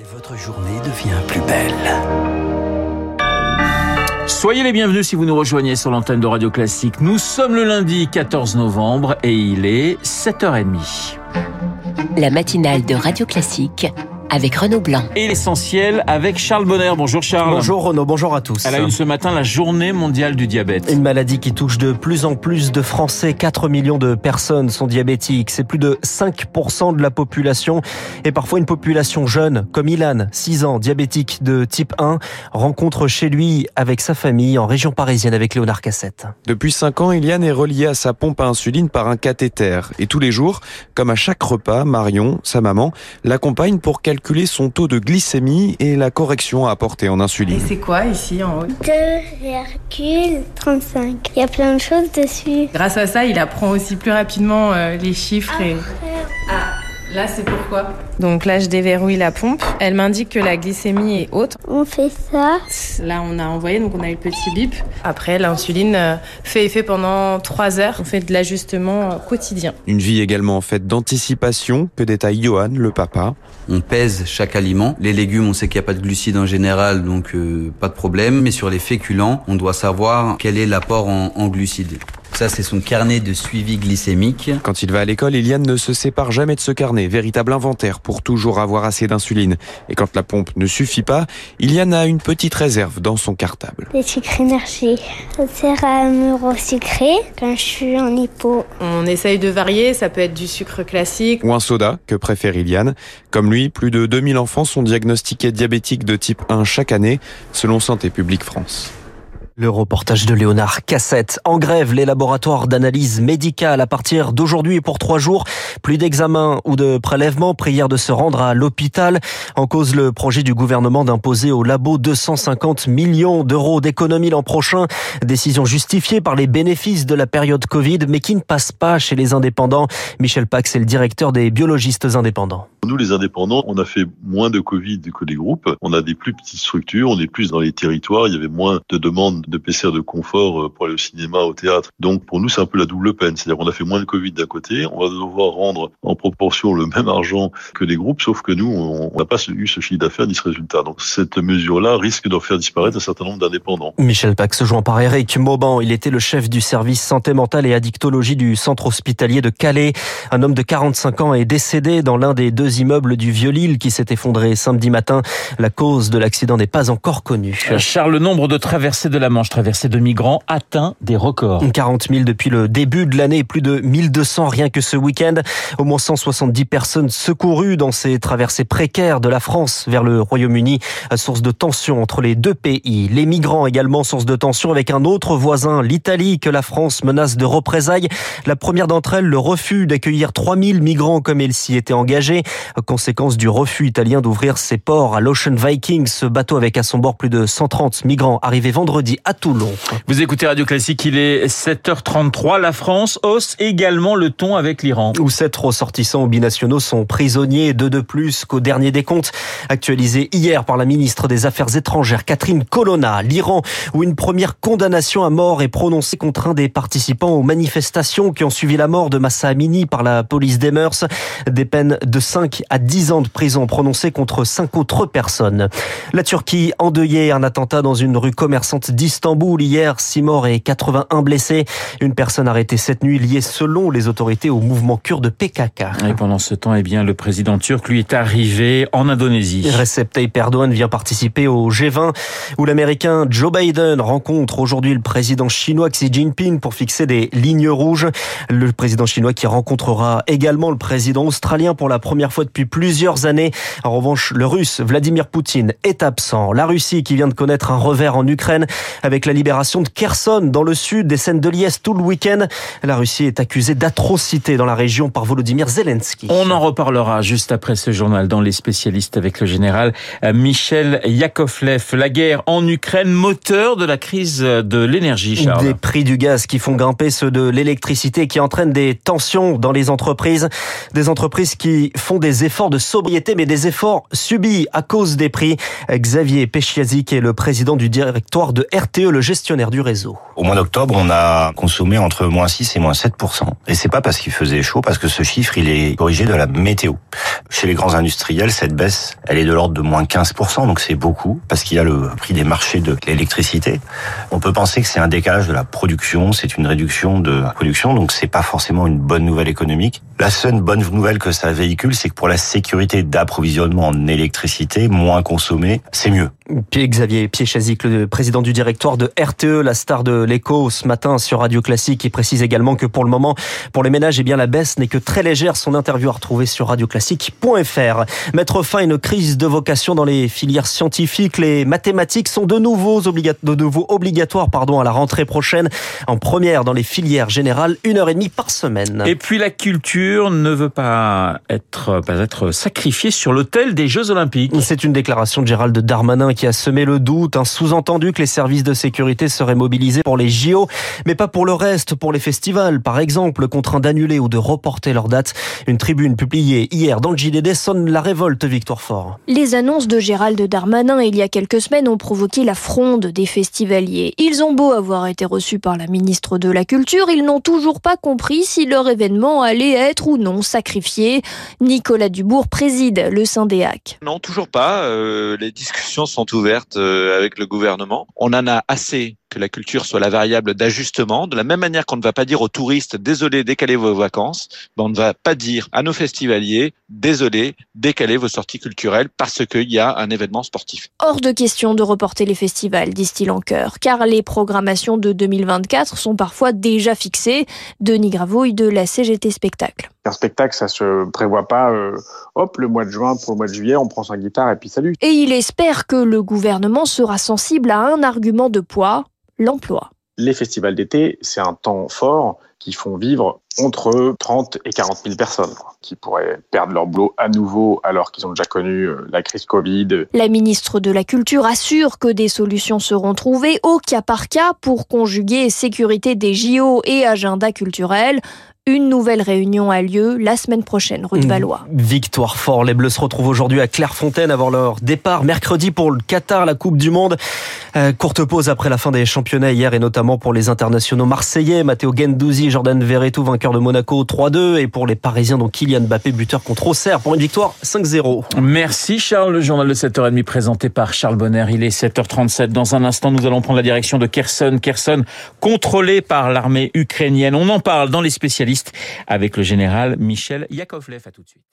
Et votre journée devient plus belle. Soyez les bienvenus si vous nous rejoignez sur l'antenne de Radio Classique. Nous sommes le lundi 14 novembre et il est 7h30. La matinale de Radio Classique avec Renaud Blanc. Et l'essentiel avec Charles Bonner. Bonjour Charles. Bonjour Renaud, bonjour à tous. Elle a eu ce matin la journée mondiale du diabète. Une maladie qui touche de plus en plus de Français. 4 millions de personnes sont diabétiques. C'est plus de 5% de la population. Et parfois une population jeune, comme Ilan, 6 ans, diabétique de type 1, rencontre chez lui avec sa famille en région parisienne avec Léonard Cassette. Depuis 5 ans, Iliane est reliée à sa pompe à insuline par un cathéter. Et tous les jours, comme à chaque repas, Marion, sa maman, l'accompagne pour calculer son taux de glycémie et la correction à apporter en insuline. Et c'est quoi ici en haut? 2,35. Il y a plein de choses dessus. Grâce à ça, il apprend aussi plus rapidement euh, les chiffres et... Ah, là c'est pourquoi Donc là je déverrouille la pompe. Elle m'indique que la glycémie est haute. On fait ça. Là on a envoyé, donc on a eu le petit bip. Après l'insuline euh, fait effet pendant 3 heures. On fait de l'ajustement euh, quotidien. Une vie également faite d'anticipation, que détaille Johan, le papa? On pèse chaque aliment. Les légumes, on sait qu'il n'y a pas de glucides en général, donc euh, pas de problème. Mais sur les féculents, on doit savoir quel est l'apport en, en glucides. Ça, c'est son carnet de suivi glycémique. Quand il va à l'école, Eliane ne se sépare jamais de ce carnet, véritable inventaire pour toujours avoir assez d'insuline. Et quand la pompe ne suffit pas, Eliane a une petite réserve dans son cartable. Des sucres énergie. Ça sert à me resucrer quand je suis en hypo. On essaye de varier, ça peut être du sucre classique. Ou un soda, que préfère Iliane. Comme lui, plus de 2000 enfants sont diagnostiqués diabétiques de type 1 chaque année, selon Santé publique France. Le reportage de Léonard Cassette. En grève, les laboratoires d'analyse médicale à partir d'aujourd'hui pour trois jours. Plus d'examens ou de prélèvements. Prière de se rendre à l'hôpital. En cause, le projet du gouvernement d'imposer au labo 250 millions d'euros d'économie l'an prochain. Décision justifiée par les bénéfices de la période Covid, mais qui ne passe pas chez les indépendants. Michel Pax est le directeur des biologistes indépendants. Nous, les indépendants, on a fait moins de Covid que les groupes. On a des plus petites structures, on est plus dans les territoires. Il y avait moins de demandes de PCR de confort euh, pour aller au cinéma, au théâtre. Donc pour nous, c'est un peu la double peine. C'est-à-dire qu'on a fait moins de Covid d'un côté, on va devoir rendre en proportion le même argent que les groupes, sauf que nous, on n'a pas eu ce chiffre d'affaires ni ce résultat. Donc cette mesure-là risque d'en faire disparaître un certain nombre d'indépendants. Michel Pax se joint par Eric Mauban. Il était le chef du service santé mentale et addictologie du centre hospitalier de Calais. Un homme de 45 ans est décédé dans l'un des deux immeubles du Vieux-Lille qui s'est effondré samedi matin. La cause de l'accident n'est pas encore connue. Charles, le nombre de traversées de la Manche traversée de migrants atteint des records. 40 000 depuis le début de l'année, plus de 1200 rien que ce week-end. Au moins 170 personnes secourues dans ces traversées précaires de la France vers le Royaume-Uni, source de tension entre les deux pays. Les migrants également source de tension avec un autre voisin, l'Italie, que la France menace de représailles. La première d'entre elles, le refus d'accueillir 3000 migrants comme elle s'y était engagée. Conséquence du refus italien d'ouvrir ses ports à l'Ocean Viking, ce bateau avec à son bord plus de 130 migrants arrivés vendredi à Toulon. Vous écoutez Radio Classique, il est 7h33. La France hausse également le ton avec l'Iran. Où sept ressortissants binationaux sont prisonniers, deux de plus qu'au dernier décompte. Actualisé hier par la ministre des Affaires étrangères, Catherine Colonna. L'Iran, où une première condamnation à mort est prononcée contre un des participants aux manifestations qui ont suivi la mort de Massa Amini par la police des mœurs. Des peines de 5 à 10 ans de prison prononcées contre cinq autres personnes. La Turquie endeuillée un attentat dans une rue commerçante d'Istanbul hier, 6 morts et 81 blessés. Une personne arrêtée cette nuit liée selon les autorités au mouvement kurde PKK. Et pendant ce temps, eh bien, le président turc, lui, est arrivé en Indonésie. Recep Tayyip Erdogan vient participer au G20 où l'américain Joe Biden rencontre aujourd'hui le président chinois Xi Jinping pour fixer des lignes rouges. Le président chinois qui rencontrera également le président australien pour la première fois depuis plusieurs années. En revanche, le russe Vladimir Poutine est absent. La Russie qui vient de connaître un revers en Ukraine avec la libération de Kherson dans le sud, des scènes de liesse tout le week-end. La Russie est accusée d'atrocités dans la région par Volodymyr Zelensky. On en reparlera juste après ce journal dans les spécialistes avec le général Michel Yakovlev. La guerre en Ukraine, moteur de la crise de l'énergie, Charles. Des prix du gaz qui font grimper ceux de l'électricité qui entraînent des tensions dans les entreprises. Des entreprises qui font des efforts de sobriété, mais des efforts subis à cause des prix. Xavier Pechiazic est le président du directoire de RT RTE, le gestionnaire du réseau. Au mois d'octobre, on a consommé entre moins 6 et moins 7 Et c'est pas parce qu'il faisait chaud, parce que ce chiffre, il est corrigé de la météo. Chez les grands industriels, cette baisse, elle est de l'ordre de moins 15 donc c'est beaucoup, parce qu'il y a le prix des marchés de l'électricité. On peut penser que c'est un décalage de la production, c'est une réduction de la production, donc c'est pas forcément une bonne nouvelle économique. La seule bonne nouvelle que ça véhicule, c'est que pour la sécurité d'approvisionnement en électricité, moins consommée, c'est mieux. Pierre-Xavier Piéchazic, le président du directoire de RTE, la star de l'écho ce matin sur Radio Classique, il précise également que pour le moment, pour les ménages, eh bien, la baisse n'est que très légère. Son interview à retrouver sur radioclassique.fr. Mettre fin à une crise de vocation dans les filières scientifiques. Les mathématiques sont de nouveau, de nouveau obligatoires pardon, à la rentrée prochaine. En première dans les filières générales, une heure et demie par semaine. Et puis la culture ne veut pas être, pas être sacrifiée sur l'autel des Jeux Olympiques. C'est une déclaration de Gérald Darmanin qui a semé le doute, un sous-entendu que les services de sécurité seraient mobilisés pour les JO, mais pas pour le reste, pour les festivals, par exemple, contraints d'annuler ou de reporter leur date. Une tribune publiée hier dans le JDD sonne la révolte Victoire Fort. Les annonces de Gérald Darmanin il y a quelques semaines ont provoqué la fronde des festivaliers. Ils ont beau avoir été reçus par la ministre de la Culture, ils n'ont toujours pas compris si leur événement allait être ou non sacrifié. Nicolas Dubourg préside le Syndéac. Non, toujours pas. Euh, les discussions sont ouverte euh, avec le gouvernement. On en a assez que la culture soit la variable d'ajustement. De la même manière qu'on ne va pas dire aux touristes désolé, décalez vos vacances, ben on ne va pas dire à nos festivaliers désolé, décalez vos sorties culturelles parce qu'il y a un événement sportif. Hors de question de reporter les festivals, disent-ils en chœur, car les programmations de 2024 sont parfois déjà fixées. Denis Gravouille de la CGT Spectacle. Un spectacle, ça se prévoit pas, euh, hop, le mois de juin pour le mois de juillet, on prend sa guitare et puis salut. Et il espère que le gouvernement sera sensible à un argument de poids, l'emploi. Les festivals d'été, c'est un temps fort qui font vivre entre 30 et 40 000 personnes qui pourraient perdre leur boulot à nouveau alors qu'ils ont déjà connu euh, la crise Covid. La ministre de la Culture assure que des solutions seront trouvées au cas par cas pour conjuguer sécurité des JO et agenda culturel. Une nouvelle réunion a lieu la semaine prochaine, rue de mmh. Valois. Victoire fort. Les Bleus se retrouvent aujourd'hui à Clairefontaine avant leur départ mercredi pour le Qatar, la Coupe du Monde. Euh, courte pause après la fin des championnats hier et notamment pour les internationaux marseillais, Matteo Gendouzi, Jordan Verretou, vainqueur de Monaco 3-2 et pour les Parisiens, donc Kylian Mbappé, buteur contre Auxerre pour une victoire 5-0. Merci Charles. Le journal de 7h30 présenté par Charles Bonner. Il est 7h37. Dans un instant, nous allons prendre la direction de Kherson. Kherson contrôlé par l'armée ukrainienne. On en parle dans les spécialistes avec le général Michel Yakovlev. À tout de suite.